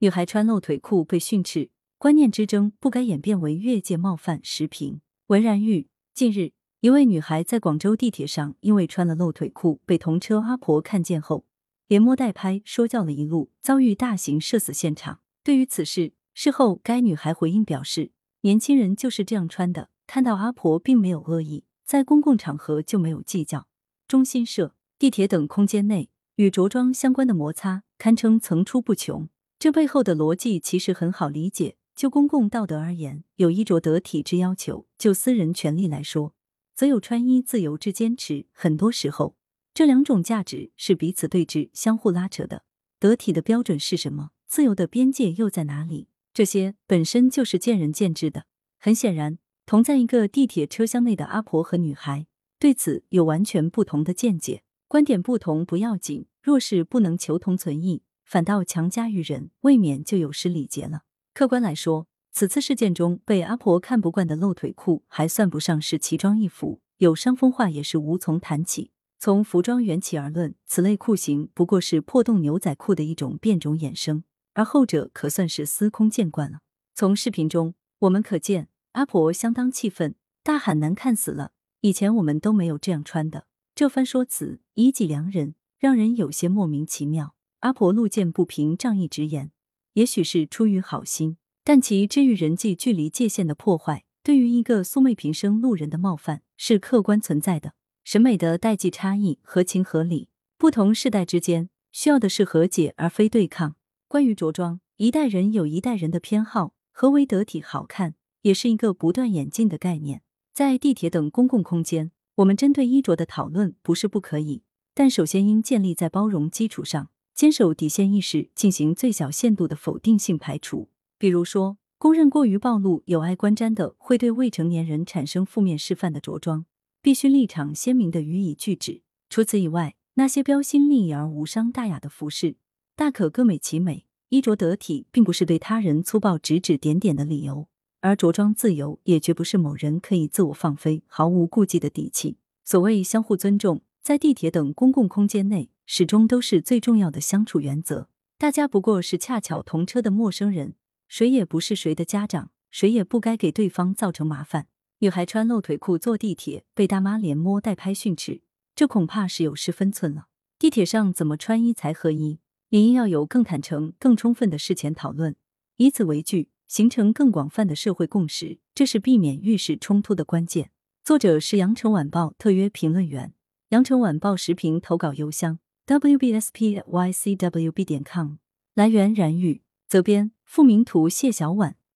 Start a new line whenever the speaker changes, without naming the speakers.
女孩穿露腿裤被训斥，观念之争不该演变为越界冒犯。时评：文然玉。近日，一位女孩在广州地铁上因为穿了露腿裤，被同车阿婆看见后，连摸带拍说教了一路，遭遇大型社死现场。对于此事，事后该女孩回应表示：“年轻人就是这样穿的，看到阿婆并没有恶意，在公共场合就没有计较。”中新社、地铁等空间内与着装相关的摩擦堪称层出不穷。这背后的逻辑其实很好理解。就公共道德而言，有衣着得体之要求；就私人权利来说，则有穿衣自由之坚持。很多时候，这两种价值是彼此对峙、相互拉扯的。得体的标准是什么？自由的边界又在哪里？这些本身就是见仁见智的。很显然，同在一个地铁车厢内的阿婆和女孩对此有完全不同的见解。观点不同不要紧，若是不能求同存异。反倒强加于人，未免就有失礼节了。客观来说，此次事件中被阿婆看不惯的露腿裤，还算不上是奇装异服，有伤风化也是无从谈起。从服装缘起而论，此类裤型不过是破洞牛仔裤的一种变种衍生，而后者可算是司空见惯了。从视频中我们可见，阿婆相当气愤，大喊难看死了！以前我们都没有这样穿的。这番说辞以己量人，让人有些莫名其妙。阿婆路见不平，仗义直言，也许是出于好心，但其至于人际距离界限的破坏，对于一个素昧平生路人的冒犯，是客观存在的。审美的代际差异合情合理，不同世代之间需要的是和解，而非对抗。关于着装，一代人有一代人的偏好，何为得体好看，也是一个不断演进的概念。在地铁等公共空间，我们针对衣着的讨论不是不可以，但首先应建立在包容基础上。坚守底线意识，进行最小限度的否定性排除。比如说，公认过于暴露、有碍观瞻的，会对未成年人产生负面示范的着装，必须立场鲜明的予以拒止。除此以外，那些标新立异而无伤大雅的服饰，大可各美其美。衣着得体，并不是对他人粗暴指指点点的理由，而着装自由，也绝不是某人可以自我放飞、毫无顾忌的底气。所谓相互尊重，在地铁等公共空间内。始终都是最重要的相处原则。大家不过是恰巧同车的陌生人，谁也不是谁的家长，谁也不该给对方造成麻烦。女孩穿露腿裤坐地铁，被大妈连摸带拍训斥，这恐怕是有失分寸了。地铁上怎么穿衣才合宜，也应要有更坦诚、更充分的事前讨论，以此为据，形成更广泛的社会共识，这是避免遇事冲突的关键。作者是羊城晚报特约评论员，羊城晚报时评投稿邮箱。wbspycwb 点 com，来源：冉宇，责编：付明图，谢小婉。